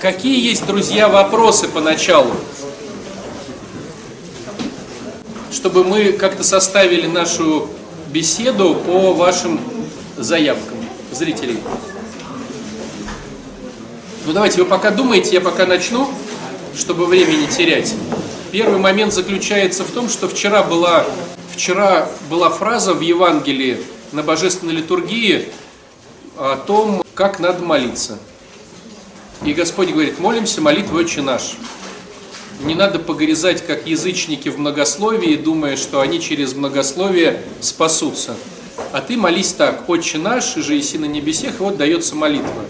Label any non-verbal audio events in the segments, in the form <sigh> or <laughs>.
Какие есть, друзья, вопросы поначалу? Чтобы мы как-то составили нашу беседу по вашим заявкам зрителей. Ну давайте, вы пока думаете, я пока начну, чтобы времени терять. Первый момент заключается в том, что вчера была, вчера была фраза в Евангелии на божественной литургии о том, как надо молиться. И Господь говорит, молимся молитвой «Отче наш». Не надо погрязать, как язычники в многословии, думая, что они через многословие спасутся. А ты молись так, «Отче наш, же иси на небесех», и вот дается молитва.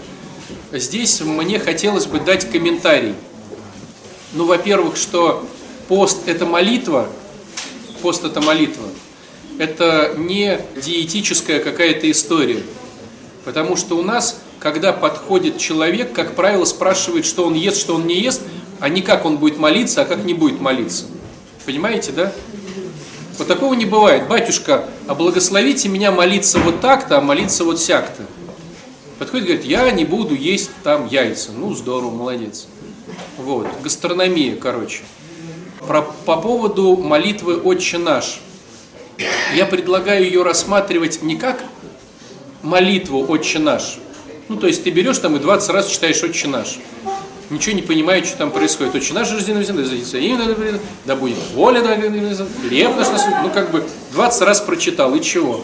Здесь мне хотелось бы дать комментарий. Ну, во-первых, что пост – это молитва, пост – это молитва. Это не диетическая какая-то история. Потому что у нас когда подходит человек, как правило, спрашивает, что он ест, что он не ест, а не как он будет молиться, а как не будет молиться. Понимаете, да? Вот такого не бывает. Батюшка, а благословите меня молиться вот так-то, а молиться вот сяк-то. Подходит и говорит, я не буду есть там яйца. Ну, здорово, молодец. Вот, гастрономия, короче. Про, по поводу молитвы «Отче наш». Я предлагаю ее рассматривать не как молитву «Отче наш», ну, то есть ты берешь там и 20 раз читаешь «Отче наш». Ничего не понимаешь, что там происходит. «Отче наш, рожденный в да будет воля, да, хлеб наш, ну, как бы 20 раз прочитал, и чего?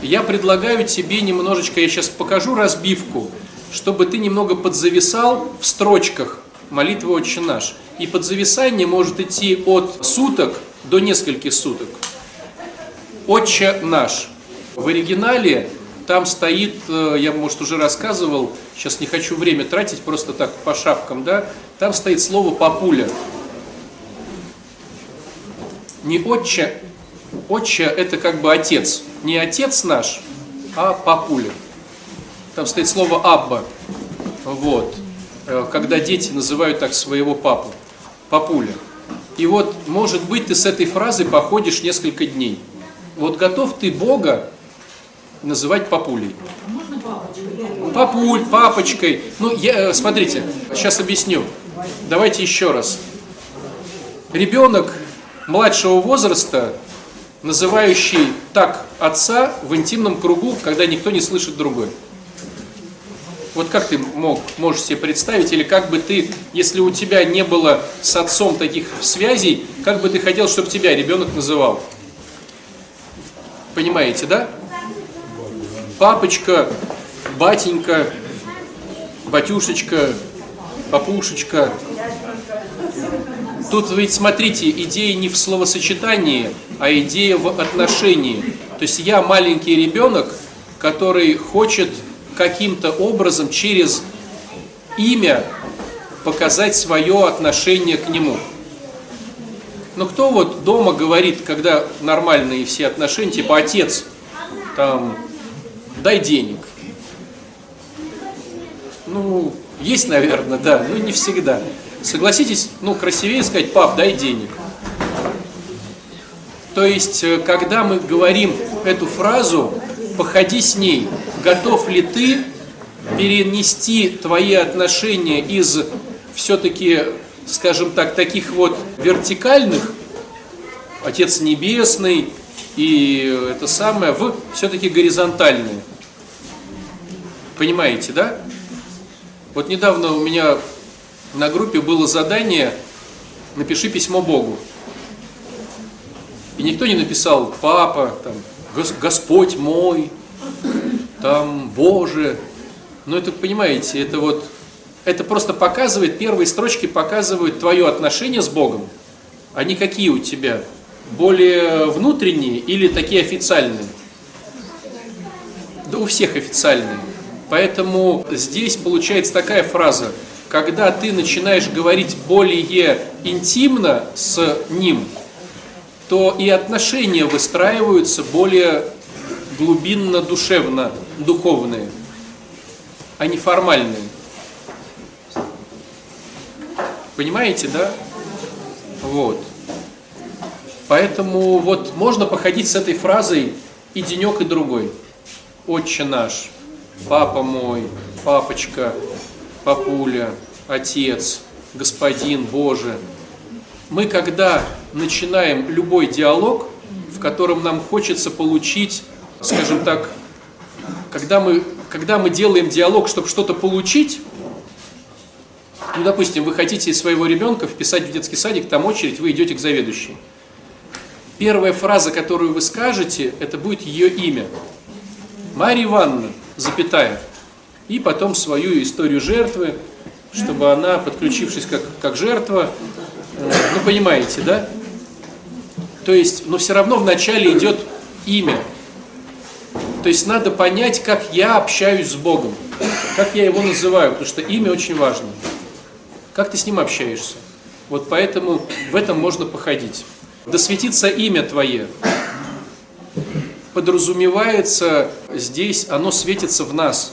Я предлагаю тебе немножечко, я сейчас покажу разбивку, чтобы ты немного подзависал в строчках молитвы «Отче наш». И подзависание может идти от суток до нескольких суток. «Отче наш». В оригинале там стоит, э, я, может, уже рассказывал, сейчас не хочу время тратить, просто так по шапкам, да, там стоит слово «папуля». Не отче, отче – это как бы отец. Не отец наш, а папуля. Там стоит слово «абба». Вот. Э, когда дети называют так своего папу. Папуля. И вот, может быть, ты с этой фразой походишь несколько дней. Вот готов ты Бога называть папулей. Папуль, папочкой. Ну, я, э, смотрите, сейчас объясню. Давайте еще раз. Ребенок младшего возраста, называющий так отца в интимном кругу, когда никто не слышит другой. Вот как ты мог, можешь себе представить, или как бы ты, если у тебя не было с отцом таких связей, как бы ты хотел, чтобы тебя ребенок называл? Понимаете, да? Папочка, батенька, батюшечка, папушечка. Тут ведь, смотрите, идея не в словосочетании, а идея в отношении. То есть я маленький ребенок, который хочет каким-то образом через имя показать свое отношение к нему. Но кто вот дома говорит, когда нормальные все отношения, типа отец, там, дай денег. Ну, есть, наверное, да, но не всегда. Согласитесь, ну, красивее сказать, пап, дай денег. То есть, э, когда мы говорим эту фразу, походи с ней, готов ли ты перенести твои отношения из все-таки, скажем так, таких вот вертикальных, Отец Небесный, и это самое, в все-таки горизонтальные. Понимаете, да? Вот недавно у меня на группе было задание «Напиши письмо Богу». И никто не написал «Папа», там, «Господь мой», там «Боже». Но это, понимаете, это вот, это просто показывает, первые строчки показывают твое отношение с Богом, а не какие у тебя более внутренние или такие официальные? Да у всех официальные. Поэтому здесь получается такая фраза, когда ты начинаешь говорить более интимно с ним, то и отношения выстраиваются более глубинно, душевно, духовные, а не формальные. Понимаете, да? Вот. Поэтому вот можно походить с этой фразой и денек, и другой. Отче наш, папа мой, папочка, папуля, Отец, Господин, Боже. Мы, когда начинаем любой диалог, в котором нам хочется получить, скажем так, когда мы, когда мы делаем диалог, чтобы что-то получить, ну, допустим, вы хотите своего ребенка вписать в детский садик, там очередь, вы идете к заведующей. Первая фраза, которую вы скажете, это будет ее имя. Марья Ивановна, запятая. И потом свою историю жертвы, чтобы она, подключившись как, как жертва, э, ну понимаете, да? То есть, но все равно вначале идет имя. То есть надо понять, как я общаюсь с Богом, как я его называю, потому что имя очень важно. Как ты с ним общаешься? Вот поэтому в этом можно походить. Да светится имя Твое. Подразумевается здесь, оно светится в нас.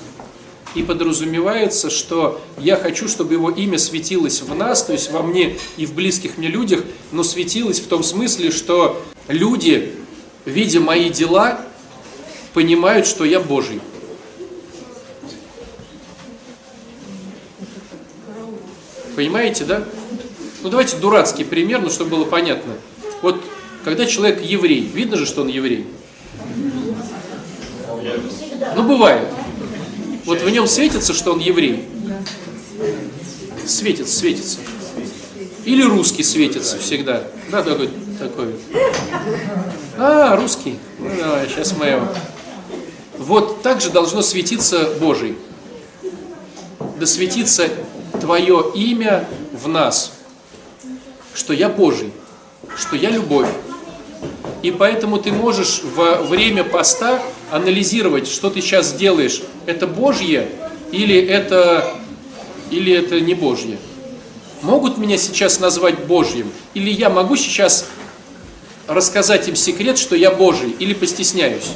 И подразумевается, что я хочу, чтобы его имя светилось в нас, то есть во мне и в близких мне людях, но светилось в том смысле, что люди, видя мои дела, понимают, что я Божий. Понимаете, да? Ну давайте дурацкий пример, ну чтобы было понятно. Вот когда человек еврей, видно же, что он еврей? Ну бывает. Вот в нем светится, что он еврей. Светится, светится. Или русский светится всегда. Да, такой, такой. А, русский. Ну давай, сейчас мы его. Вот так же должно светиться Божий. Да светится Твое имя в нас, что я Божий, что я любовь. И поэтому ты можешь во время поста анализировать, что ты сейчас делаешь. Это Божье или это, или это не Божье? Могут меня сейчас назвать Божьим? Или я могу сейчас рассказать им секрет, что я Божий, или постесняюсь?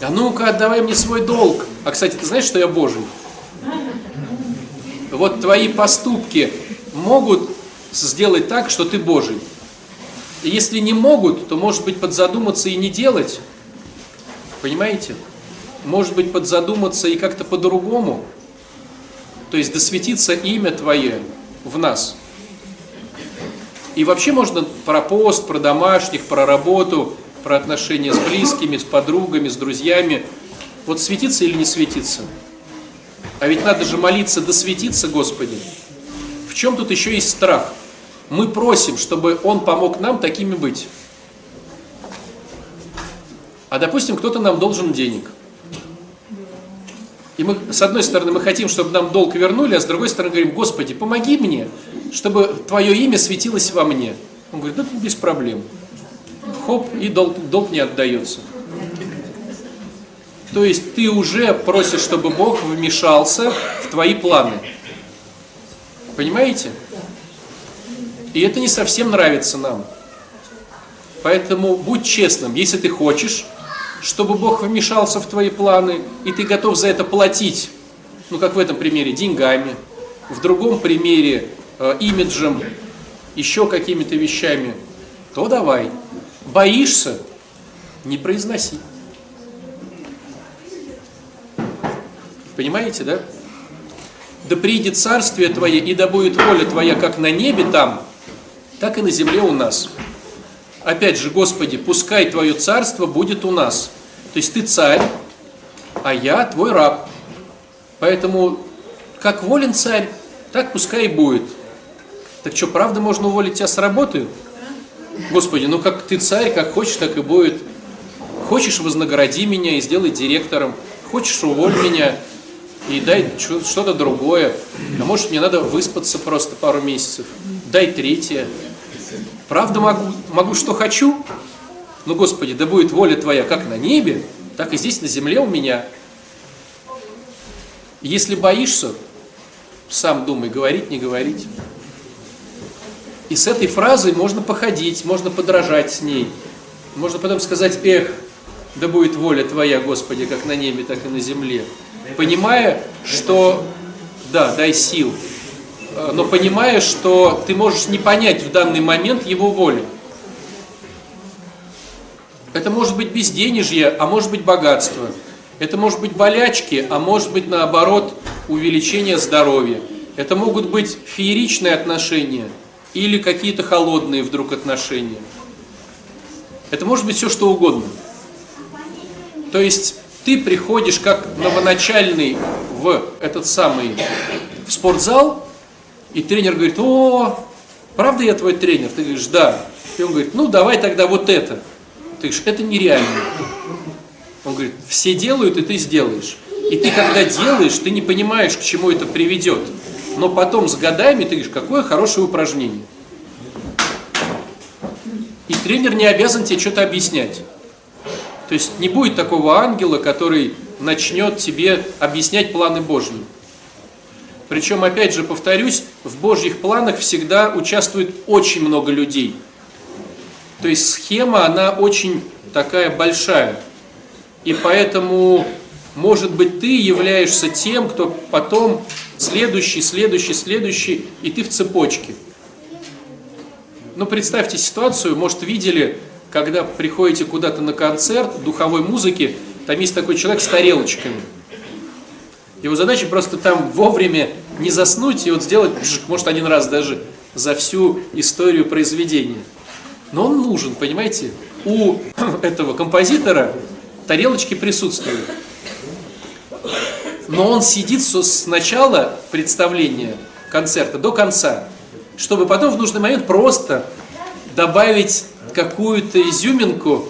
А ну-ка, отдавай мне свой долг. А, кстати, ты знаешь, что я Божий? вот твои поступки могут сделать так, что ты Божий. Если не могут, то, может быть, подзадуматься и не делать. Понимаете? Может быть, подзадуматься и как-то по-другому. То есть досветиться имя Твое в нас. И вообще можно про пост, про домашних, про работу, про отношения с близкими, с подругами, с друзьями. Вот светиться или не светиться? А ведь надо же молиться, да светиться, Господи. В чем тут еще есть страх? Мы просим, чтобы Он помог нам такими быть. А допустим, кто-то нам должен денег. И мы, с одной стороны, мы хотим, чтобы нам долг вернули, а с другой стороны говорим, Господи, помоги мне, чтобы Твое имя светилось во мне. Он говорит, да без проблем. Хоп, и долг, долг не отдается. То есть ты уже просишь, чтобы Бог вмешался в твои планы. Понимаете? И это не совсем нравится нам. Поэтому будь честным, если ты хочешь, чтобы Бог вмешался в твои планы, и ты готов за это платить, ну как в этом примере, деньгами, в другом примере э, имиджем, еще какими-то вещами, то давай. Боишься? Не произноси. Понимаете, да? Да приидет царствие Твое, и да будет воля Твоя как на небе там, так и на земле у нас. Опять же, Господи, пускай Твое царство будет у нас. То есть Ты царь, а я Твой раб. Поэтому, как волен царь, так пускай и будет. Так что, правда можно уволить тебя с работы? Господи, ну как ты царь, как хочешь, так и будет. Хочешь, вознагради меня и сделай директором. Хочешь, уволь меня и дай что-то другое. А может, мне надо выспаться просто пару месяцев. Дай третье. Правда могу, могу что хочу? Ну, Господи, да будет воля Твоя как на небе, так и здесь на земле у меня. Если боишься, сам думай, говорить, не говорить. И с этой фразой можно походить, можно подражать с ней. Можно потом сказать, эх, да будет воля Твоя, Господи, как на небе, так и на земле понимая, что, да, дай сил, но понимая, что ты можешь не понять в данный момент его воли. Это может быть безденежье, а может быть богатство. Это может быть болячки, а может быть наоборот увеличение здоровья. Это могут быть фееричные отношения или какие-то холодные вдруг отношения. Это может быть все что угодно. То есть ты приходишь как новоначальный в этот самый в спортзал, и тренер говорит, о, правда я твой тренер? Ты говоришь, да. И он говорит, ну давай тогда вот это. Ты говоришь, это нереально. Он говорит, все делают, и ты сделаешь. И ты когда делаешь, ты не понимаешь, к чему это приведет. Но потом с годами ты говоришь, какое хорошее упражнение. И тренер не обязан тебе что-то объяснять. То есть не будет такого ангела, который начнет тебе объяснять планы Божьи. Причем, опять же, повторюсь, в Божьих планах всегда участвует очень много людей. То есть схема, она очень такая большая. И поэтому, может быть, ты являешься тем, кто потом следующий, следующий, следующий, и ты в цепочке. Ну, представьте ситуацию, может, видели, когда приходите куда-то на концерт духовой музыки, там есть такой человек с тарелочками. Его задача просто там вовремя не заснуть и вот сделать, может, один раз даже за всю историю произведения. Но он нужен, понимаете? У <clears throat> этого композитора тарелочки присутствуют. Но он сидит с начала представления концерта до конца, чтобы потом в нужный момент просто добавить какую-то изюминку,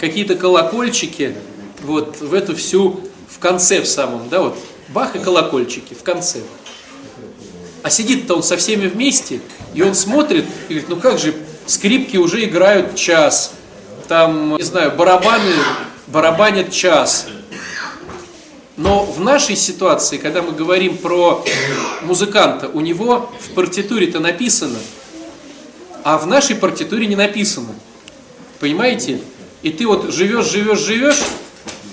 какие-то колокольчики вот в эту всю, в конце в самом, да, вот, бах и колокольчики в конце. А сидит-то он со всеми вместе, и он смотрит и говорит, ну как же, скрипки уже играют час, там, не знаю, барабаны барабанят час. Но в нашей ситуации, когда мы говорим про музыканта, у него в партитуре-то написано, а в нашей партитуре не написано. Понимаете? И ты вот живешь, живешь, живешь,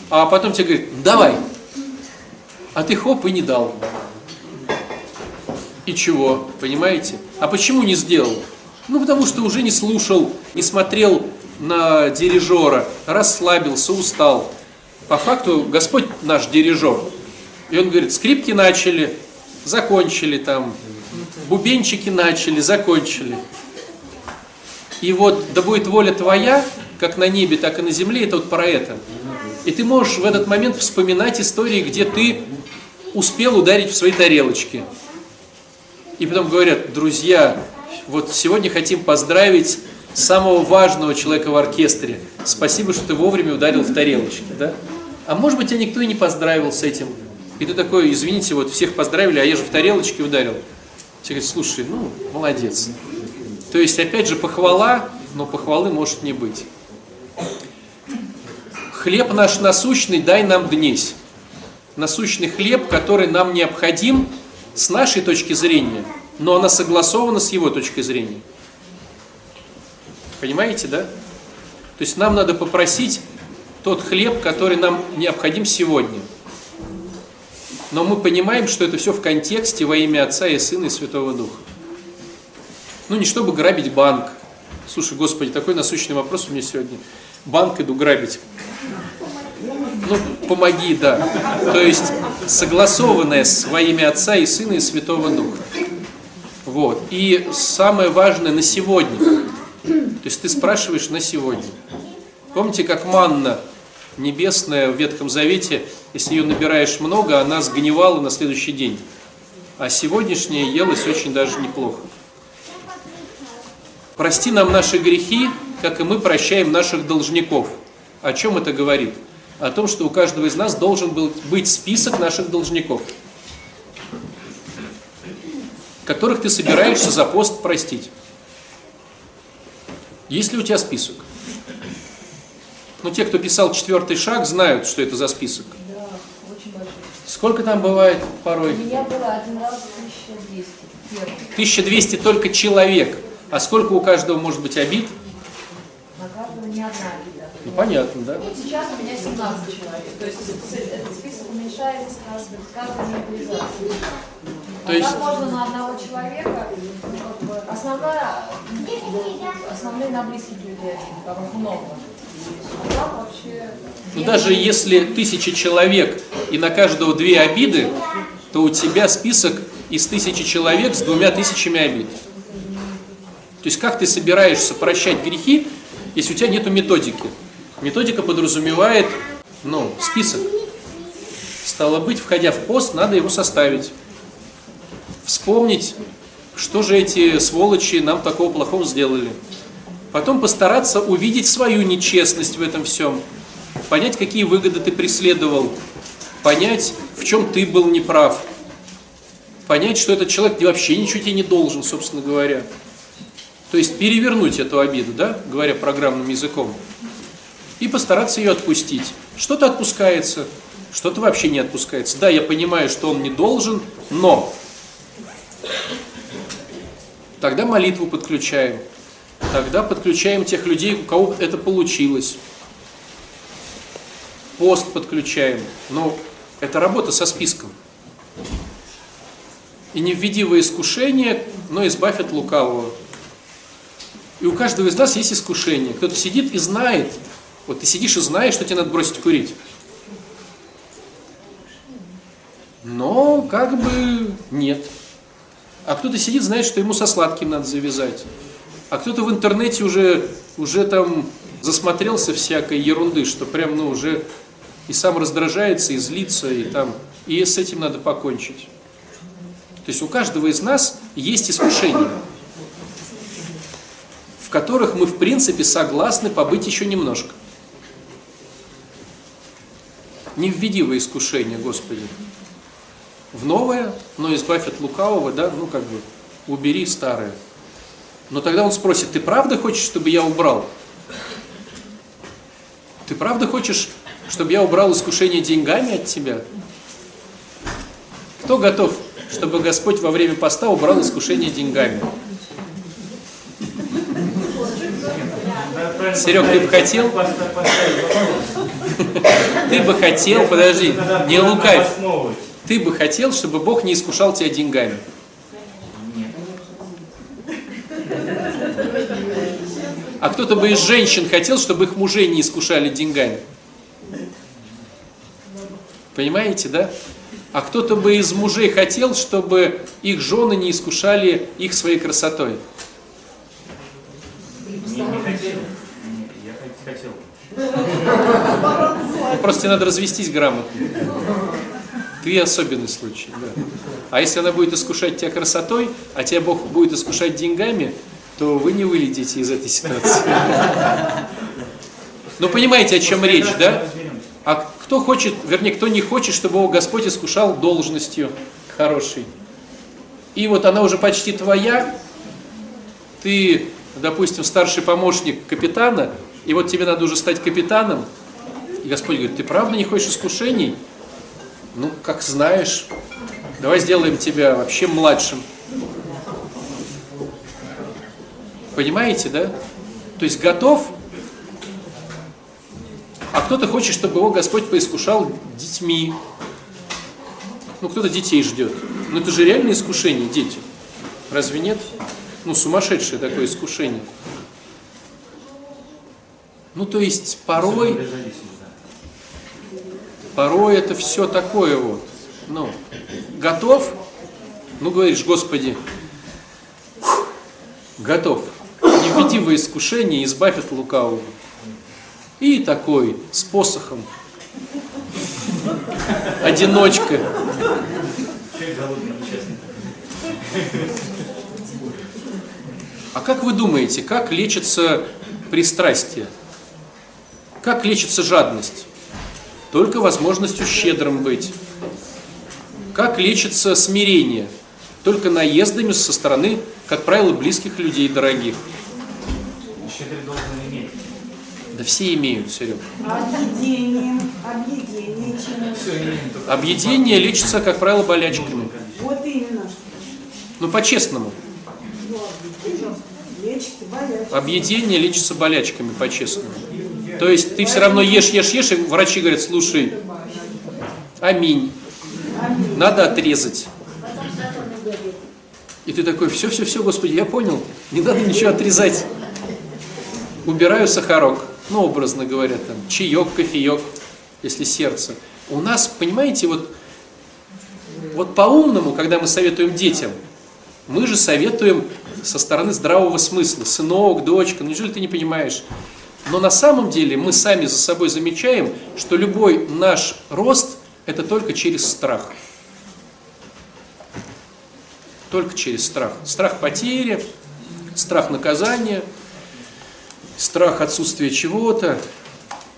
а потом тебе говорят, давай. А ты хоп и не дал. И чего? Понимаете? А почему не сделал? Ну, потому что уже не слушал, не смотрел на дирижера, расслабился, устал. По факту Господь наш дирижер. И он говорит, скрипки начали, закончили там, бубенчики начали, закончили. И вот, да будет воля твоя, как на небе, так и на земле, это вот про это. И ты можешь в этот момент вспоминать истории, где ты успел ударить в свои тарелочки. И потом говорят, друзья, вот сегодня хотим поздравить самого важного человека в оркестре. Спасибо, что ты вовремя ударил в тарелочки, да? А может быть, тебя никто и не поздравил с этим. И ты такой, извините, вот всех поздравили, а я же в тарелочке ударил. Тебе говорят, слушай, ну, молодец. То есть, опять же, похвала, но похвалы может не быть. Хлеб наш насущный дай нам днесь. Насущный хлеб, который нам необходим с нашей точки зрения, но она согласована с его точкой зрения. Понимаете, да? То есть нам надо попросить тот хлеб, который нам необходим сегодня. Но мы понимаем, что это все в контексте во имя Отца и Сына и Святого Духа. Ну, не чтобы грабить банк. Слушай, Господи, такой насущный вопрос у меня сегодня. Банк иду грабить. Ну, помоги, да. То есть, согласованное с во имя Отца и Сына и Святого Духа. Вот. И самое важное на сегодня. То есть ты спрашиваешь на сегодня. Помните, как манна небесная в Ветхом Завете, если ее набираешь много, она сгнивала на следующий день. А сегодняшняя елась очень даже неплохо. Прости нам наши грехи, как и мы прощаем наших должников. О чем это говорит? О том, что у каждого из нас должен был быть список наших должников, которых ты собираешься за пост простить. Есть ли у тебя список? Ну, те, кто писал четвертый шаг, знают, что это за список. Да, очень большой. Сколько там бывает порой? У меня было один раз 1200. Первый. 1200 только человек. А сколько у каждого может быть обид? На каждого не одна обида. Ну, понятно, да? Вот сейчас у меня 17 человек. То есть этот список уменьшается с каждой, мобилизацией. То есть- так можно на одного человека, вот, основная, основные на близких людей, там их много. Ну, даже если тысяча человек и на каждого две обиды, то у тебя список из тысячи человек с двумя тысячами обид. То есть как ты собираешься прощать грехи, если у тебя нет методики? Методика подразумевает ну, список. Стало быть, входя в пост, надо его составить. Вспомнить, что же эти сволочи нам такого плохого сделали. Потом постараться увидеть свою нечестность в этом всем. Понять, какие выгоды ты преследовал. Понять, в чем ты был неправ. Понять, что этот человек вообще ничего тебе не должен, собственно говоря. То есть перевернуть эту обиду, да, говоря программным языком. И постараться ее отпустить. Что-то отпускается, что-то вообще не отпускается. Да, я понимаю, что он не должен, но тогда молитву подключаем. Тогда подключаем тех людей, у кого это получилось. Пост подключаем. Но это работа со списком. И не введи во искушение, но избавь от лукавого. И у каждого из нас есть искушение. Кто-то сидит и знает, вот ты сидишь и знаешь, что тебе надо бросить курить. Но как бы нет. А кто-то сидит, знает, что ему со сладким надо завязать. А кто-то в интернете уже, уже там засмотрелся всякой ерунды, что прям ну уже и сам раздражается, и злится, и там, и с этим надо покончить. То есть у каждого из нас есть искушения, в которых мы в принципе согласны побыть еще немножко. Не введи во искушение, Господи. В новое, но избавь от лукавого, да, ну как бы, убери старое. Но тогда он спросит, ты правда хочешь, чтобы я убрал? Ты правда хочешь, чтобы я убрал искушение деньгами от тебя? Кто готов, чтобы Господь во время поста убрал искушение деньгами? Серег, ты бы хотел? Ты бы хотел, подожди, не лукавь. Ты бы хотел, чтобы Бог не искушал тебя деньгами? А кто-то бы из женщин хотел, чтобы их мужей не искушали деньгами. Понимаете, да? А кто-то бы из мужей хотел, чтобы их жены не искушали их своей красотой. Не, не хотел. Я хотел. Ну, просто тебе надо развестись грамотно. Ты особенный случай, да. А если она будет искушать тебя красотой, а тебя Бог будет искушать деньгами, то вы не вылетите из этой ситуации. Ну, понимаете, о чем речь, да? А кто хочет, вернее, кто не хочет, чтобы его Господь искушал должностью хорошей? И вот она уже почти твоя, ты, допустим, старший помощник капитана, и вот тебе надо уже стать капитаном, и Господь говорит, ты правда не хочешь искушений? Ну, как знаешь, давай сделаем тебя вообще младшим. Понимаете, да? То есть готов, а кто-то хочет, чтобы его Господь поискушал детьми. Ну, кто-то детей ждет. Но это же реальное искушение, дети. Разве нет? Ну, сумасшедшее такое искушение. Ну, то есть, порой, порой это все такое вот. Ну, готов? Ну, говоришь, Господи, готов не введи во искушение, избавь от лукавого. И такой, с посохом, одиночка. А как вы думаете, как лечится пристрастие? Как лечится жадность? Только возможностью щедрым быть. Как лечится смирение? Только наездами со стороны, как правило, близких людей, дорогих. Щедрый должен иметь. Да все имеют, Серега. Объедением, объедение только. Объедение лечится, как правило, болячками. Вот именно что. Ну, по-честному. Объедение лечится болячками, по-честному. То есть ты все равно ешь, ешь, ешь, и врачи говорят, слушай, аминь, надо отрезать. И ты такой, все, все, все, Господи, я понял, не надо ничего отрезать. Убираю сахарок, ну, образно говоря, там, чаек, кофеек, если сердце. У нас, понимаете, вот Вот по-умному, когда мы советуем детям, мы же советуем со стороны здравого смысла. Сынок, дочка, ну неужели ты не понимаешь? Но на самом деле мы сами за собой замечаем, что любой наш рост – это только через страх. Только через страх. Страх потери, страх наказания, страх отсутствия чего-то.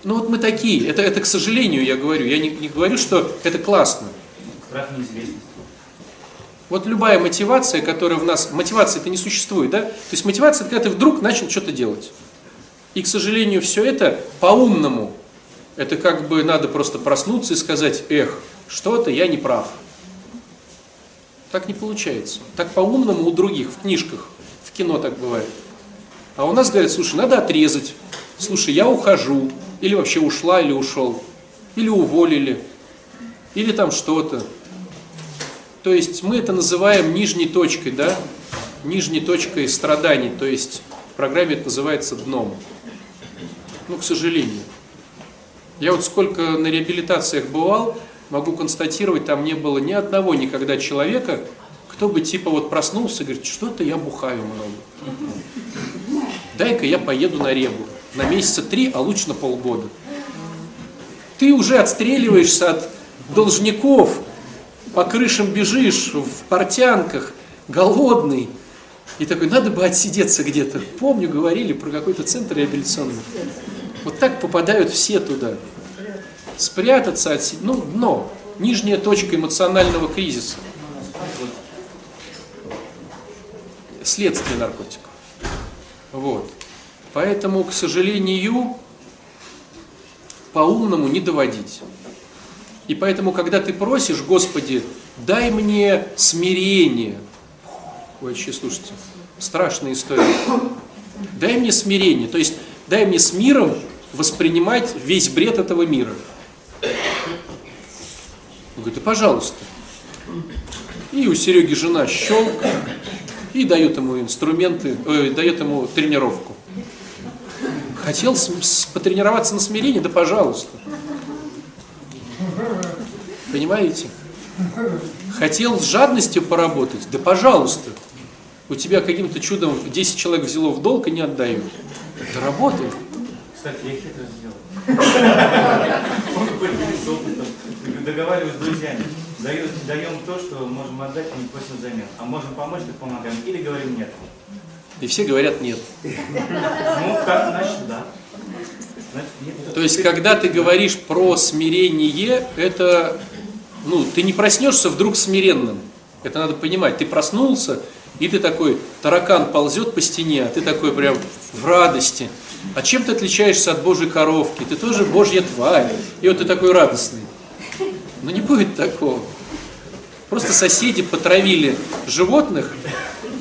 Ну вот мы такие. Это, это к сожалению, я говорю. Я не, не говорю, что это классно. Страх неизвестности. Вот любая мотивация, которая в нас... Мотивация это не существует, да? То есть мотивация это когда ты вдруг начал что-то делать. И, к сожалению, все это по-умному. Это как бы надо просто проснуться и сказать, эх, что-то я не прав. Так не получается. Так по-умному у других, в книжках, в кино так бывает. А у нас говорят, слушай, надо отрезать. Слушай, я ухожу. Или вообще ушла, или ушел. Или уволили. Или там что-то. То есть мы это называем нижней точкой, да? Нижней точкой страданий. То есть в программе это называется дном. Ну, к сожалению. Я вот сколько на реабилитациях бывал, могу констатировать, там не было ни одного никогда человека, кто бы типа вот проснулся и говорит, что-то я бухаю много. Дай-ка я поеду на ребу. На месяца три, а лучше на полгода. Ты уже отстреливаешься от должников, по крышам бежишь, в портянках, голодный. И такой, надо бы отсидеться где-то. Помню, говорили про какой-то центр реабилитационный. Вот так попадают все туда. Спрятаться, отсидеть. Ну, дно. Нижняя точка эмоционального кризиса. Следствие наркотиков. Вот. Поэтому, к сожалению, по-умному не доводить. И поэтому, когда ты просишь, Господи, дай мне смирение. Вообще, слушайте, страшная история. Дай мне смирение, то есть дай мне с миром воспринимать весь бред этого мира. Он говорит, да пожалуйста. И у Сереги жена щелк, и дает ему инструменты, э, дает ему тренировку. Хотел с, с, потренироваться на смирении? Да пожалуйста. Понимаете? Хотел с жадностью поработать? Да пожалуйста. У тебя каким-то чудом 10 человек взяло в долг и не отдают. Да работай. Кстати, я хитро сделал. <laughs> Он поделился опытом. Договариваюсь с друзьями. Даю- Даем то, что можем отдать, и не просим взамен. А можем помочь, так помогаем. Или говорим нет. И все говорят нет. Ну, так, значит, да. Значит, нет. То есть, когда ты говоришь про смирение, это, ну, ты не проснешься вдруг смиренным. Это надо понимать. Ты проснулся, и ты такой, таракан ползет по стене, а ты такой прям в радости. А чем ты отличаешься от Божьей коровки? Ты тоже Божья тварь. И вот ты такой радостный. Но не будет такого. Просто соседи потравили животных,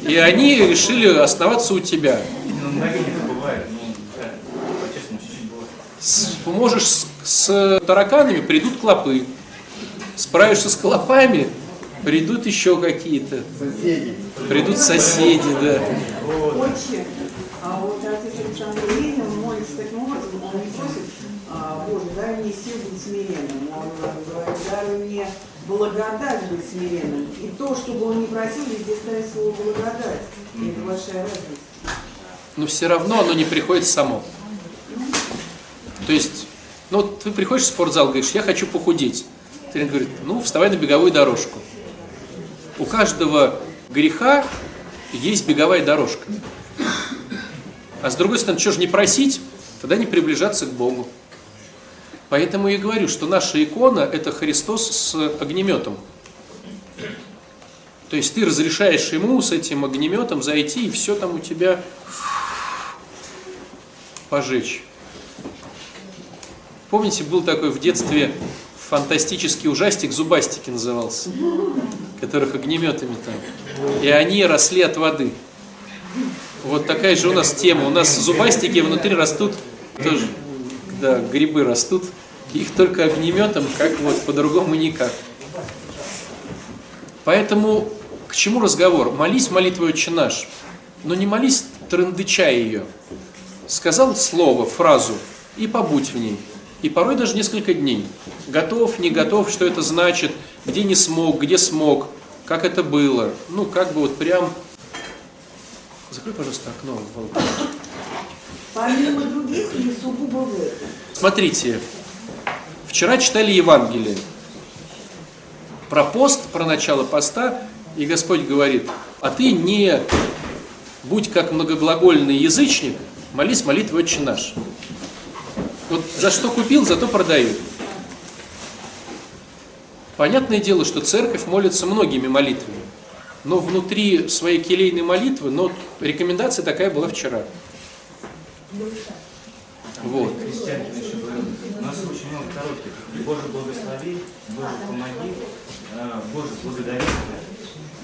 и они решили оставаться у тебя. Ну, мгновение это бывает. Ну. С- поможешь с, с тараканами, придут клопы. Справишься с клопами, придут еще какие-то. Придут соседи, да. Отче, а вот он молится таким образом, он не просит, а, Боже, дай мне сил быть смиренным. Он говорит, дай мне благодать быть смиренным. И то, чтобы он не просил, везде ставит слово благодать. И это большая разница. Но все равно оно не приходит само. То есть, ну вот ты приходишь в спортзал, говоришь, я хочу похудеть. Тренер говорит, ну вставай на беговую дорожку. У каждого греха есть беговая дорожка. А с другой стороны, что же не просить, тогда не приближаться к Богу. Поэтому я говорю, что наша икона – это Христос с огнеметом. То есть ты разрешаешь ему с этим огнеметом зайти, и все там у тебя пожечь. Помните, был такой в детстве фантастический ужастик, зубастики назывался, которых огнеметами там. И они росли от воды. Вот такая же у нас тема. У нас зубастики внутри растут тоже, да, грибы растут. Их только огнеметом, как вот, по-другому никак. Поэтому к чему разговор? Молись молитвой «Отче наш», но не молись трындыча ее. Сказал слово, фразу, и побудь в ней. И порой даже несколько дней. Готов, не готов, что это значит, где не смог, где смог, как это было. Ну, как бы вот прям... Закрой, пожалуйста, окно, Володя. Помимо других или сугубо в этом? Смотрите, вчера читали Евангелие про пост, про начало поста, и Господь говорит, а ты не будь как многоглагольный язычник, молись молитвой «Отче наш». Вот за что купил, зато продаю. Понятное дело, что церковь молится многими молитвами, но внутри своей келейной молитвы, но рекомендация такая была вчера. Вот. У нас очень много коротких. Боже, благослови, Боже, помоги, э, Боже, благодари тебя.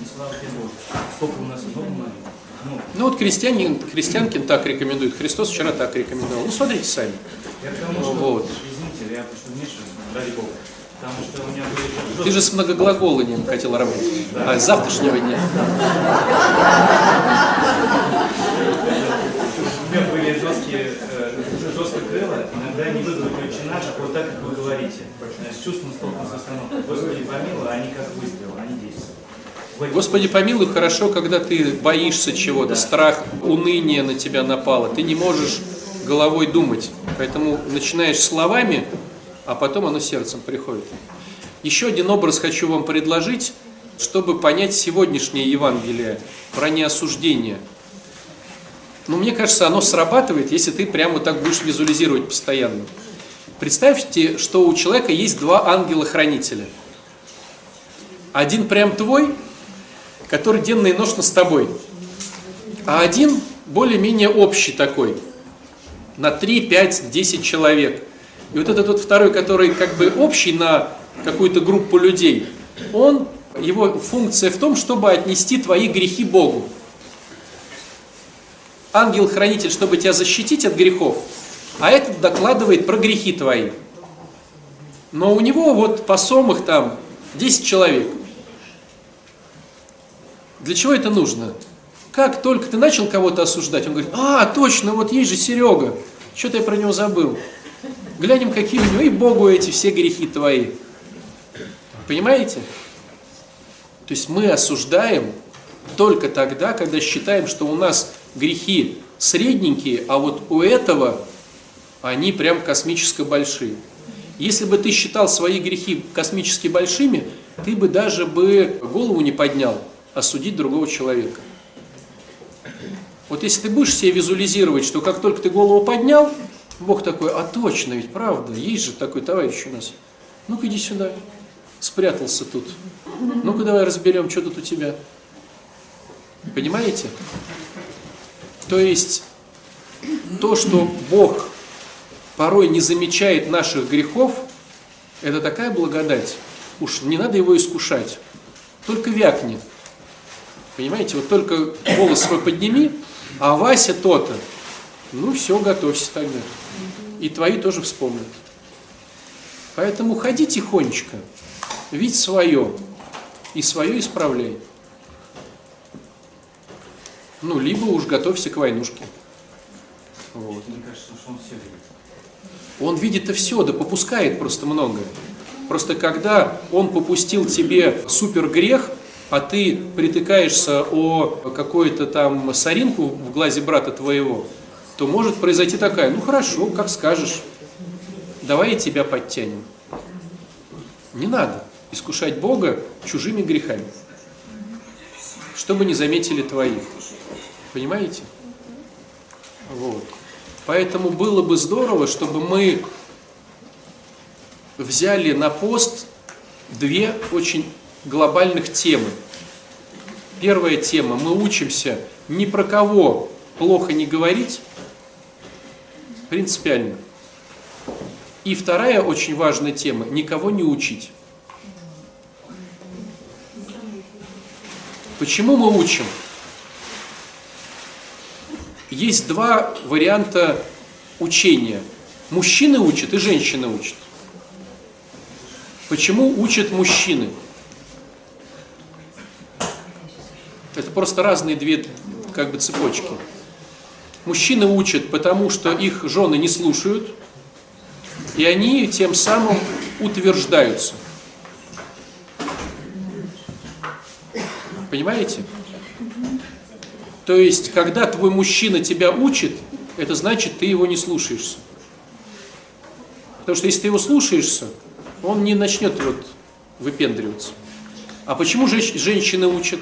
И слава тебе, Боже. Сколько у нас много молитв. Ну, Ну вот крестьянин, крестьянкин так рекомендует, Христос вчера так рекомендовал. Ну смотрите сами. я к тому, что, Вот. извините, я просто вмешиваюсь, ради Бога. Ты же с многоглаголанием хотел работать. А с завтрашнего дня. У меня были жесткие, э, жестко крыло, иногда не очень наш, вот так, как вы говорите. Э, С чувством столкнулся с остановкой. Господи помилуй, они как выстрел, они действуют. Господи, помилуй, хорошо, когда ты боишься чего-то, страх, уныние на тебя напало. Ты не можешь головой думать. Поэтому начинаешь словами, а потом оно сердцем приходит. Еще один образ хочу вам предложить, чтобы понять сегодняшнее Евангелие про неосуждение. Но мне кажется, оно срабатывает, если ты прямо так будешь визуализировать постоянно. Представьте, что у человека есть два ангела-хранителя. Один прям твой, который денно и ношно с тобой. А один более-менее общий такой, на 3, 5, 10 человек. И вот этот вот второй, который как бы общий на какую-то группу людей, он, его функция в том, чтобы отнести твои грехи Богу. Ангел-хранитель, чтобы тебя защитить от грехов, а этот докладывает про грехи твои. Но у него вот по сомах там 10 человек. Для чего это нужно? Как только ты начал кого-то осуждать, он говорит, а, точно, вот есть же Серега, что-то я про него забыл. Глянем, какие у него, и Богу эти все грехи твои. Понимаете? То есть мы осуждаем только тогда, когда считаем, что у нас грехи средненькие, а вот у этого они прям космически большие. Если бы ты считал свои грехи космически большими, ты бы даже бы голову не поднял осудить другого человека. Вот если ты будешь себе визуализировать, что как только ты голову поднял, Бог такой, а точно, ведь правда, есть же такой товарищ у нас. Ну-ка иди сюда. Спрятался тут. Ну-ка давай разберем, что тут у тебя. Понимаете? То есть то, что Бог порой не замечает наших грехов, это такая благодать. Уж не надо его искушать. Только вякни. Понимаете, вот только голос свой подними, а Вася то-то. Ну все, готовься тогда. И твои тоже вспомнят. Поэтому ходи тихонечко, видь свое, и свое исправляй. Ну, либо уж готовься к войнушке. Вот. Мне кажется, что он все видит. Он видит-то все, да попускает просто многое. Просто когда он попустил тебе супер грех, а ты притыкаешься о какую-то там соринку в глазе брата твоего, то может произойти такая, ну хорошо, как скажешь, давай и тебя подтянем. Не надо искушать Бога чужими грехами, чтобы не заметили твои. Понимаете? Вот. Поэтому было бы здорово, чтобы мы взяли на пост две очень глобальных темы. Первая тема, мы учимся ни про кого плохо не говорить, принципиально. И вторая очень важная тема, никого не учить. Почему мы учим? Есть два варианта учения. Мужчины учат и женщины учат. Почему учат мужчины? Это просто разные две как бы цепочки. Мужчины учат, потому что их жены не слушают, И они тем самым утверждаются. Понимаете? То есть, когда твой мужчина тебя учит, это значит, ты его не слушаешься. Потому что если ты его слушаешься, он не начнет вот выпендриваться. А почему женщ- женщины учат?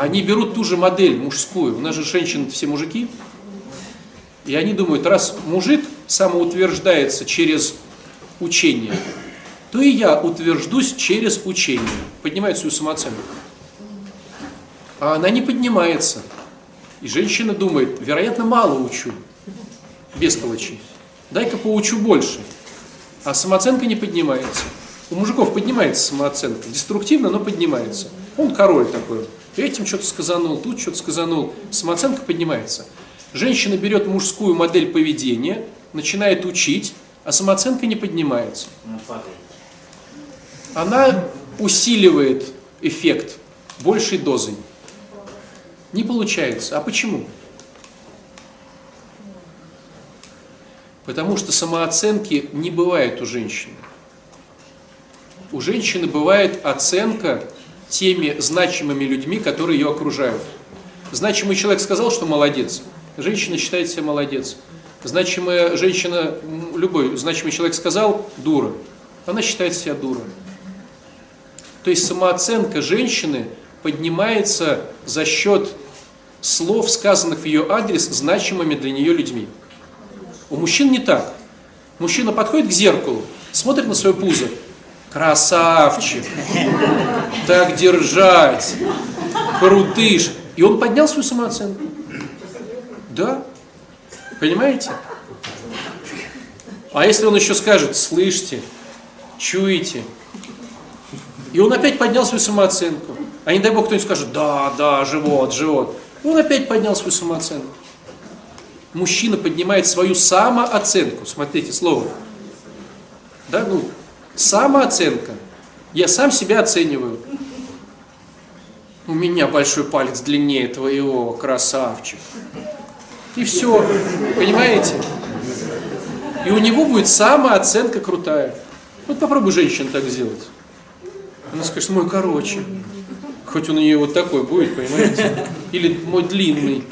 Они берут ту же модель мужскую. У нас же женщины все мужики. И они думают, раз мужик самоутверждается через учение, то и я утверждусь через учение. Поднимает свою самооценку. А она не поднимается. И женщина думает, вероятно, мало учу. Без толочи. Дай-ка поучу больше. А самооценка не поднимается. У мужиков поднимается самооценка. Деструктивно, но поднимается. Он король такой. Этим что-то сказанул, тут что-то сказанул. Самооценка поднимается. Женщина берет мужскую модель поведения, начинает учить, а самооценка не поднимается. Она падает. Она усиливает эффект большей дозой. Не получается. А почему? Потому что самооценки не бывает у женщины. У женщины бывает оценка теми значимыми людьми, которые ее окружают. Значимый человек сказал, что молодец. Женщина считает себя молодец. Значимая женщина, любой значимый человек сказал дура. Она считает себя дурой. То есть самооценка женщины поднимается за счет слов, сказанных в ее адрес значимыми для нее людьми. У мужчин не так. Мужчина подходит к зеркалу, смотрит на свое пузо. Красавчик! Так держать! Крутыш! И он поднял свою самооценку. Да. Понимаете? А если он еще скажет, слышите, чуете, и он опять поднял свою самооценку. А не дай бог кто-нибудь скажет, да, да, живот, живот. И он опять поднял свою самооценку. Мужчина поднимает свою самооценку. Смотрите слово. Да, ну, самооценка. Я сам себя оцениваю. У меня большой палец длиннее твоего, красавчик. И все. Понимаете? И у него будет самооценка крутая. Вот попробуй женщин так сделать. Она скажет, мой короче. Хоть он у нее вот такой будет, понимаете? Или мой длинный.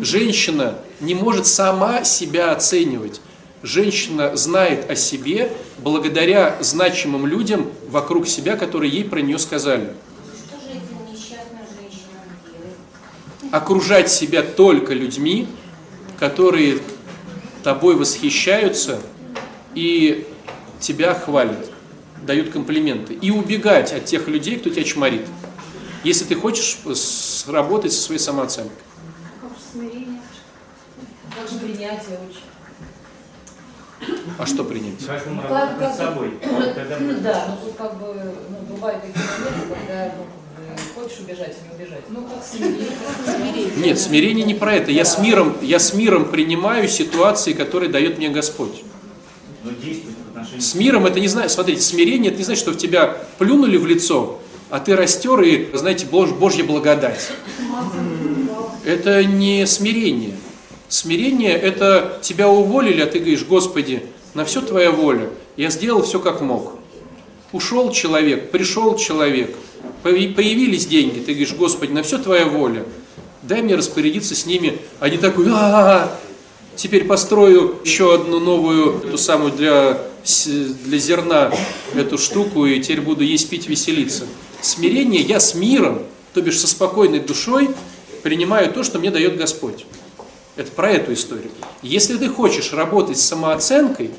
Женщина не может сама себя оценивать. Женщина знает о себе благодаря значимым людям вокруг себя, которые ей про нее сказали. Окружать себя только людьми, которые тобой восхищаются и тебя хвалят, дают комплименты. И убегать от тех людей, кто тебя чморит. Если ты хочешь сработать со своей самооценкой. Как же смирение? Как же принятие очень. А что принять? Каждому Как- работать над собой. А <clears throat> Да, ну тут как бы ну, бывают такие моменты, когда ну, хочешь убежать и не убежать. Ну как смирение. Нет, смирение не про это. Я с миром, я с миром принимаю ситуации, которые дает мне Господь. Но действовать в отношении... С миром это не знаю, смотрите, смирение это не значит, что в тебя плюнули в лицо, а ты растер и, знаете, Бож, Божья благодать. Это не смирение. Смирение это тебя уволили, а ты говоришь, Господи, на все твоя воля. Я сделал все как мог. Ушел человек, пришел человек, появи- появились деньги, ты говоришь, Господи, на все твоя воля. Дай мне распорядиться с ними, а не такой, а теперь построю еще одну новую, ту самую для, для зерна, эту штуку, и теперь буду есть, пить, веселиться. Смирение, я с миром, то бишь со спокойной душой, принимаю то, что мне дает Господь. Это про эту историю. Если ты хочешь работать с самооценкой,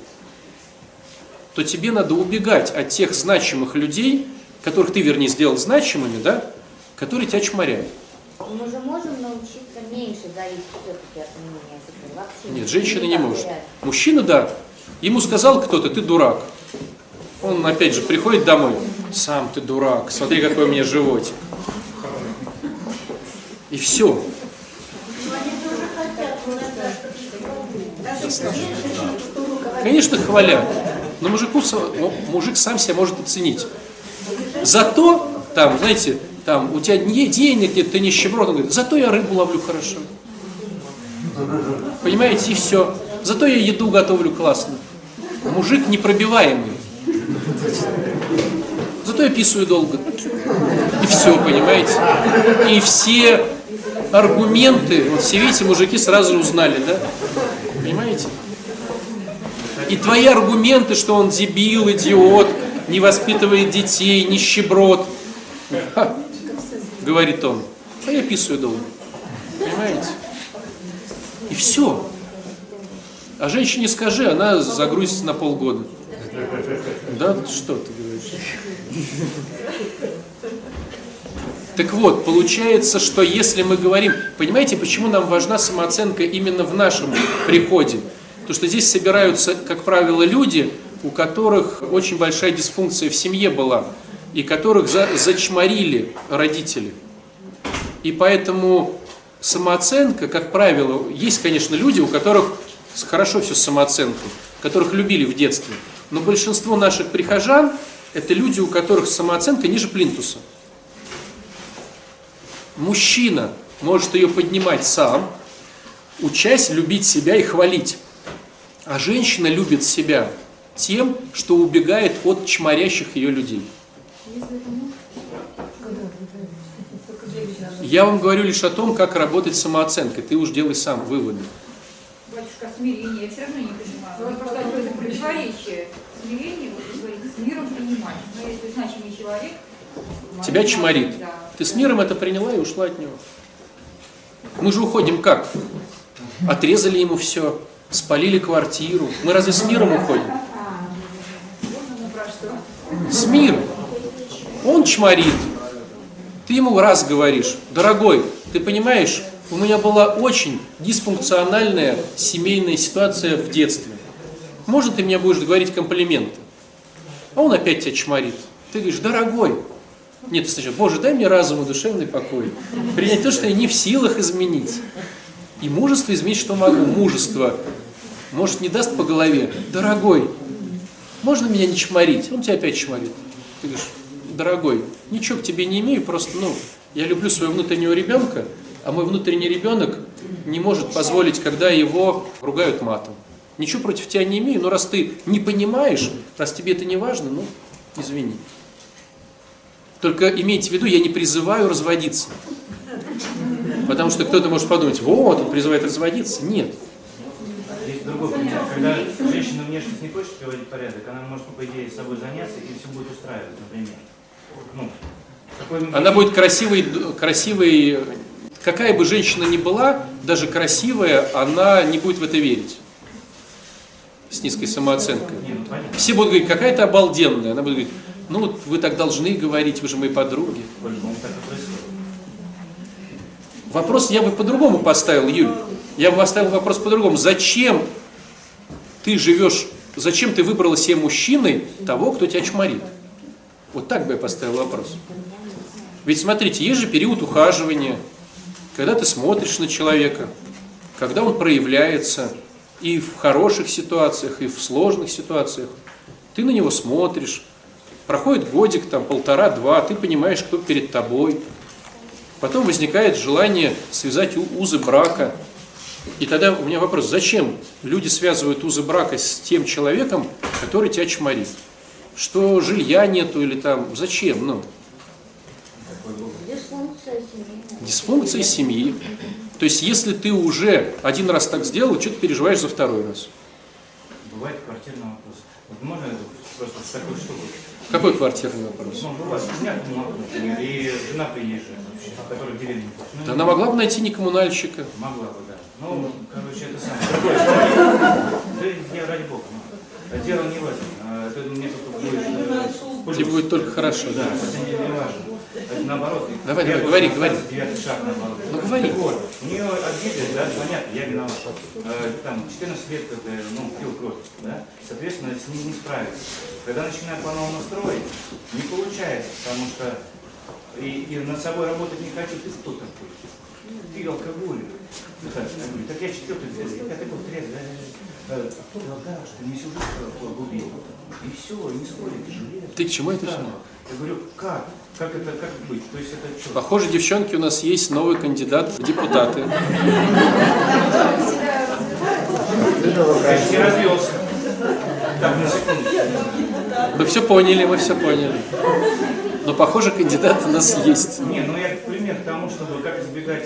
то тебе надо убегать от тех значимых людей, которых ты, вернее, сделал значимыми, да, которые тебя чморяют. Мы же можем научиться меньше зависеть все-таки от мнения. Вообще Нет, женщина не так может. реально. Мужчина, да. Ему сказал кто-то, ты дурак. Он, опять же, приходит домой. Сам ты дурак, смотри, какой у меня животик. И все. Конечно, хвалят. Но мужику, ну, мужик сам себя может оценить. Зато, там, знаете, там, у тебя не денег нет, ты нищеброд. Он говорит, зато я рыбу ловлю хорошо. Понимаете, и все. Зато я еду готовлю классно. Мужик непробиваемый. Зато я писаю долго. И все, понимаете? И все аргументы, вот все видите, мужики сразу узнали, да? Понимаете? И твои аргументы, что он дебил, идиот, не воспитывает детей, нищеброд, Ха, говорит он, а я писаю долго. Понимаете? И все. А женщине скажи, она загрузится на полгода. Да, что ты говоришь? Так вот, получается, что если мы говорим, понимаете, почему нам важна самооценка именно в нашем приходе? Потому что здесь собираются, как правило, люди, у которых очень большая дисфункция в семье была, и которых за, зачморили родители. И поэтому самооценка, как правило, есть, конечно, люди, у которых хорошо все с самооценкой, которых любили в детстве. Но большинство наших прихожан – это люди, у которых самооценка ниже плинтуса. Мужчина может ее поднимать сам, учась любить себя и хвалить. А женщина любит себя тем, что убегает от чморящих ее людей. Я вам говорю лишь о том, как работать с самооценкой. Ты уж делай сам выводы. Батюшка, смирение, я все равно не понимаю. Вот просто какое-то противоречие. Смирение, вот с миром принимать. Но если значимый человек... Тебя чморит. Да. Ты с миром это приняла и ушла от него. Мы же уходим как? Отрезали ему все, спалили квартиру. Мы разве с миром уходим? С миром. Он чморит. Ты ему раз говоришь, дорогой, ты понимаешь, у меня была очень дисфункциональная семейная ситуация в детстве. Можно ты мне будешь говорить комплименты? А он опять тебя чморит. Ты говоришь, дорогой, нет, сначала, Боже, дай мне разум и душевный покой. Принять то, что я не в силах изменить. И мужество изменить, что могу. Мужество, может, не даст по голове. Дорогой, можно меня не чморить? Он тебя опять чморит. Ты говоришь, дорогой, ничего к тебе не имею, просто, ну, я люблю своего внутреннего ребенка, а мой внутренний ребенок не может позволить, когда его ругают матом. Ничего против тебя не имею, но раз ты не понимаешь, раз тебе это не важно, ну, извини. Только имейте в виду, я не призываю разводиться. Потому что кто-то может подумать, вот, он призывает разводиться. Нет. Есть другой пример. Когда женщина внешность не хочет приводить в порядок, она может, по идее, с собой заняться и все будет устраивать, например. Ну, такой- Она будет красивой, красивой, какая бы женщина ни была, даже красивая, она не будет в это верить. С низкой самооценкой. Ну. Все будут говорить, какая-то обалденная. Она будет говорить, ну вот вы так должны говорить, вы же мои подруги. Вопрос я бы по-другому поставил, Юль. Я бы поставил вопрос по-другому. Зачем ты живешь, зачем ты выбрала себе мужчиной того, кто тебя чморит? Вот так бы я поставил вопрос. Ведь смотрите, есть же период ухаживания, когда ты смотришь на человека, когда он проявляется и в хороших ситуациях, и в сложных ситуациях. Ты на него смотришь, проходит годик, там, полтора-два, ты понимаешь, кто перед тобой. Потом возникает желание связать узы брака. И тогда у меня вопрос, зачем люди связывают узы брака с тем человеком, который тебя чморит? Что жилья нету или там, зачем? Ну, Дисфункция семейная. дисфункция семьи. То есть, если ты уже один раз так сделал, что ты переживаешь за второй раз? Бывает квартирный вопрос. Вот можно просто с такой штукой? Какой квартирный вопрос? Ну, например, и жена приезжая, которая в деревне. Ну, она могла бы найти не коммунальщика. Могла бы, да. Ну, короче, это самое. Да я ради бога. Дело не в этом. А, Это мне только будет... э, Тебе будет только хорошо, Да, это не важно. Это наоборот. Давай, Я давай, говори, говори. Девятый шаг наоборот. Ну, говори. Вот, у нее обиды, да, понятно, я виноват. Э, Там 14 лет, как бы, ну, пил кровь, да, соответственно, с ним не справиться. Когда начинаю по-новому строить, не получается, потому что и, и над собой работать не хочу, ты кто такой? Ты алкоголик. Ну, так, я говорю, так я четвертый, пятый год трезвый. Э, а кто да, что не жизнь погубил. И все, и не спорит, и жалеет. Ты к чему это все? Я говорю, как? Как это, как быть? То есть это что? Похоже, девчонки, у нас есть новый кандидат в депутаты. Я развелся. Так, на секунду. Мы все поняли, мы все поняли. Но, похоже, кандидат у нас есть. Не, ну я пример к тому, чтобы как избегать...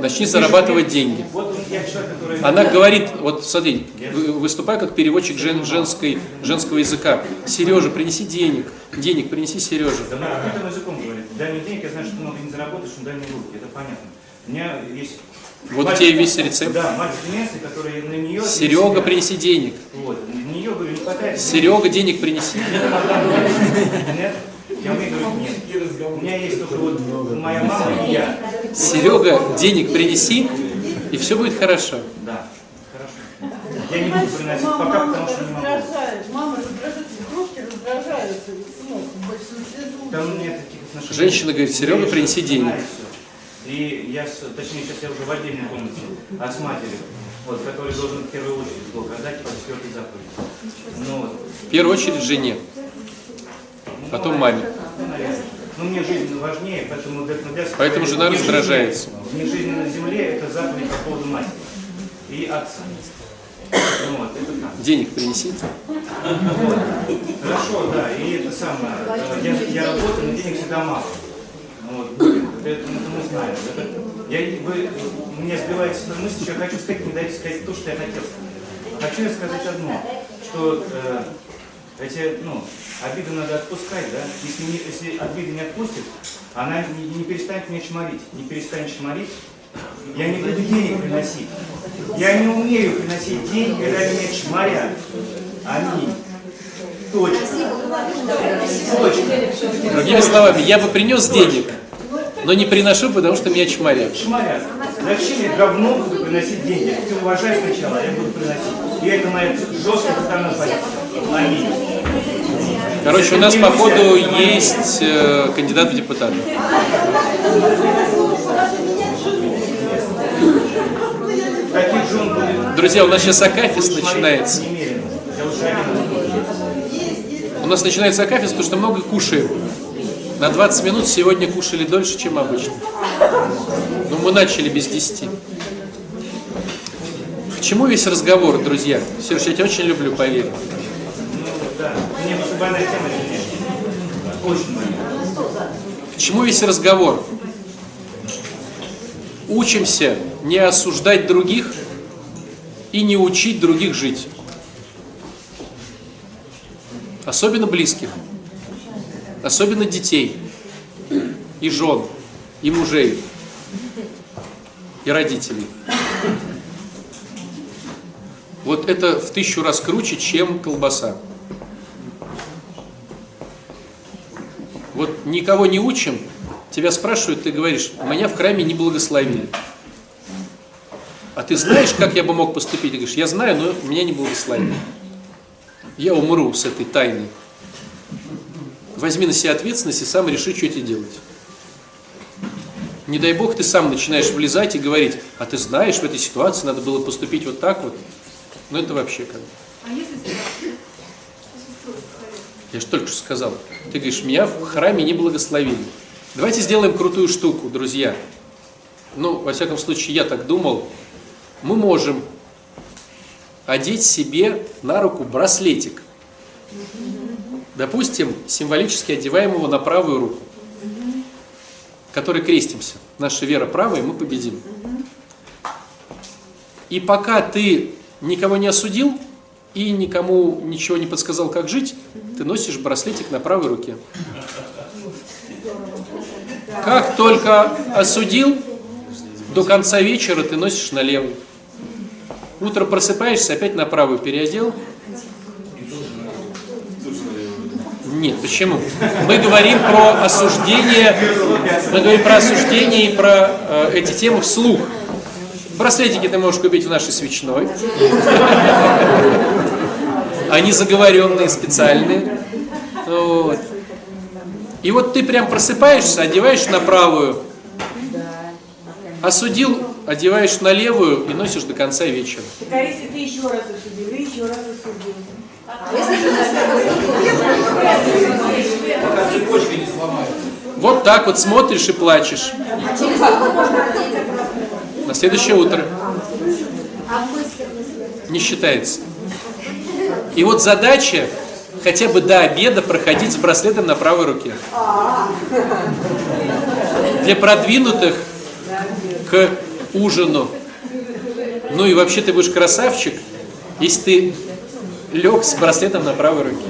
Начни зарабатывать деньги. Который... Она говорит, вот смотри, вы- выступай как переводчик жен- женской, женского языка. Сережа, принеси денег. Денег принеси Сереже. Да на открытым языком говорит. Дай мне денег, я знаю, что ты много не заработаешь, но дай мне руки. Это понятно. У меня есть... Вот у тебя и весь рецепт. Да, мать Женесы, которая на нее... Серега, принеси денег. Вот, на нее, говорю, не хватает. Серега, денег принеси. Нет, я умею говорить нет. У меня есть только вот моя мама и я. Серега, денег принеси, и все будет хорошо. Да, хорошо. Я не буду приносить пока, потому что не могу. раздражает. Мама раздражается, игрушки раздражаются. Ну, таких отношений. Женщина говорит, «Серега, принеси денег». И я, точнее, сейчас я уже в отдельной комнате, а с матерью, вот, который должен в первую очередь долг отдать по четвертой заповеди. Ну, вот. В первую очередь жене, Ну, потом маме. Ну, наверное. Ну, мне жизнь важнее, поэтому для, для Поэтому жена мне раздражается. жизнь- Мне жизнь на земле – это заповедь по поводу матери и отца. Ну, вот, это. Денег принеси. Хорошо, да, и это самое. Я, я работаю, но денег всегда мало. Ну, Вот, это, это мы знаем. Это, я, вы меня сбиваете с той мысли, что я хочу сказать, не дайте сказать то, что я хотел сказать. Хочу я сказать одно, что э, эти, ну, обиды надо отпускать, да? Если, не, если обида не отпустит, она не, не перестанет меня чморить, не перестанет чморить, я не буду денег приносить. Я не умею приносить деньги, когда меня чморят. Аминь. Точно. Точно. Другими словами, я бы принес денег, но не приношу, потому что меня чморят. Шмарят. Зачем я говно буду приносить деньги? Ты уважай сначала, а я буду приносить. И это моя жесткая сторона позиция. Короче, у нас по ходу есть э, кандидат в депутаты. Друзья, у нас сейчас шмарить начинается. У нас начинается Акафист, потому что много кушаем. На 20 минут сегодня кушали дольше, чем обычно. Но мы начали без 10. К чему весь разговор, друзья? Сереж, я тебя очень люблю, поверь. Просто больная тема. Очень больная. К чему весь разговор? Учимся не осуждать других и не учить других жить. Особенно близких. Особенно детей. И жен. И мужей. И родителей. Вот это в тысячу раз круче, чем колбаса. Вот никого не учим, тебя спрашивают, ты говоришь, меня в храме не благословили. А ты знаешь, как я бы мог поступить? Ты говоришь, я знаю, но меня не благословили. Я умру с этой тайной. Возьми на себя ответственность и сам реши, что тебе делать. Не дай бог, ты сам начинаешь влезать и говорить, а ты знаешь, в этой ситуации надо было поступить вот так вот. Ну это вообще как бы. А если? Я же только что сказал. Ты говоришь, меня в храме не благословили. Давайте сделаем крутую штуку, друзья. Ну, во всяком случае, я так думал. Мы можем одеть себе на руку браслетик. Допустим, символически одеваем его на правую руку, которой крестимся. Наша вера правая, мы победим. И пока ты никого не осудил и никому ничего не подсказал, как жить, ты носишь браслетик на правой руке. Как только осудил, до конца вечера ты носишь на левую. Утро просыпаешься, опять на правую переодел. Нет, почему? Мы говорим про осуждение, мы говорим про осуждение и про э, эти темы вслух. Браслетики ты можешь купить в нашей свечной. Они заговоренные, специальные. Вот. И вот ты прям просыпаешься, одеваешь на правую, осудил одеваешь на левую и носишь до конца вечера. Так а если ты еще раз осудил, и еще раз осудил? Сломается. Вот так вот смотришь и плачешь. А через сколько можно? На следующее утро не считается. И вот задача хотя бы до обеда проходить с браслетом на правой руке. Для продвинутых к ужину. Ну и вообще ты будешь красавчик, если ты лег с браслетом на правой руке.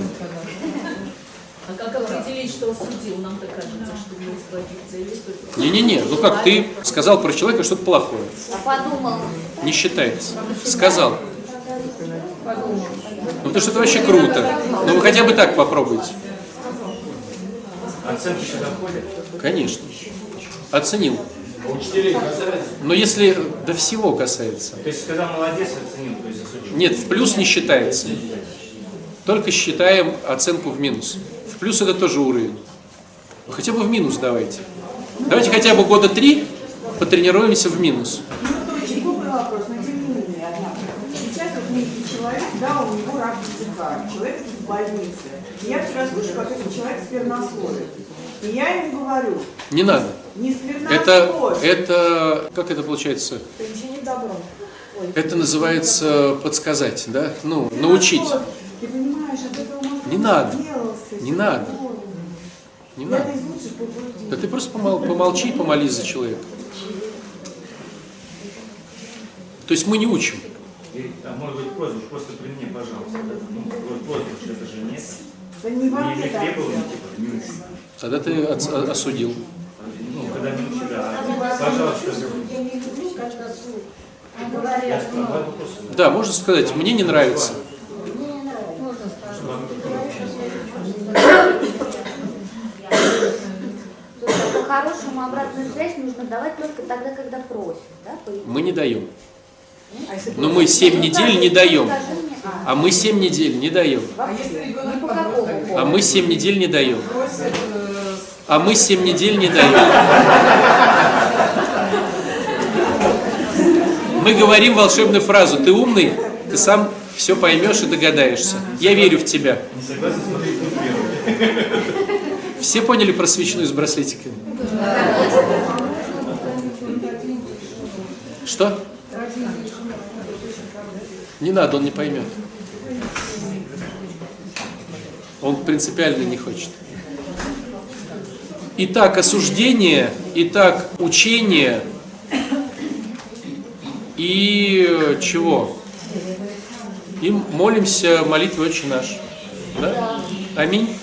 А как определить, что осудил? Нам так кажется, что мы избавиться или только... Не-не-не, ну как ты сказал про человека что-то плохое. А подумал, Не считается. Сказал. Ну то что это вообще круто. Ну вы хотя бы так попробуйте. Оценки сюда входят? Конечно. Оценил. Но если до всего касается. То есть сказал молодец, оценил, то есть осудил. Нет, в плюс не считается. Только считаем оценку в минус. В плюс это тоже уровень. Хотя бы в минус давайте. Давайте хотя бы года три потренируемся в минус. Ну, человек, да, у него рак языка, человек в больнице. И я вчера слышу, как этот человек сквернословит. И я ему говорю, Не надо. не Это, это, как это получается? Причинить добро. Это называется подсказать, да? Ну, научить. Ты понимаешь, от этого Не надо. Не надо. Не надо. Да ты просто помол- помолчи и помолись за человека. То есть мы не учим. А может быть просьба, просто при мне, пожалуйста. да? Ну, вот просьба, что это же нет. Да не во Не, не делать. типа, не- Тогда ты осудил. ну, когда не учили, а, пожалуйста, Я не люблю, когда суд. вопроса. Да, можно сказать, мне не нравится. то есть по-хорошему обратную связь нужно давать только тогда, когда просят, да, по идее? Мы не даем. А Но мы 7 недель не даем. А, А мы 7 недель не даем. А поводу? А мы 7 недель не даем. э, А мы 7 недель не даем. Мы говорим волшебную фразу. Ты умный, ты сам все поймешь и догадаешься. Я верю в тебя. Все поняли про свечную с браслетиками? Что? Не надо, он не поймет. Он принципиально не хочет. Итак, осуждение, итак, учение и чего? И молимся молитвой «Отче наш». Да? Аминь.